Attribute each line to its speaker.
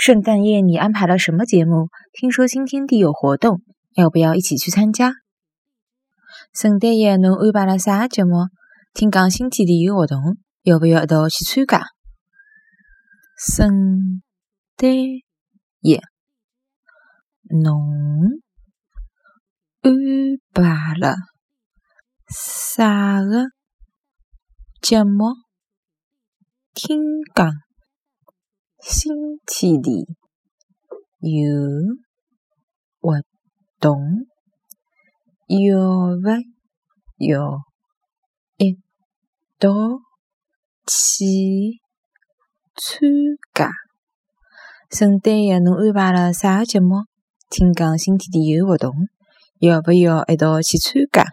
Speaker 1: 圣诞夜你安排了什么节目？听说新天地有活动，要不要一起去参加？
Speaker 2: 圣诞夜侬安排了啥节目？听讲新天地有活动，要不要一道去参加？
Speaker 1: 圣诞夜侬安排了啥个节目？听讲新天地有活动，要不要一道去参加？
Speaker 2: 圣诞夜侬安排了啥个节目？听讲新天地有活动，要不要一道去参加？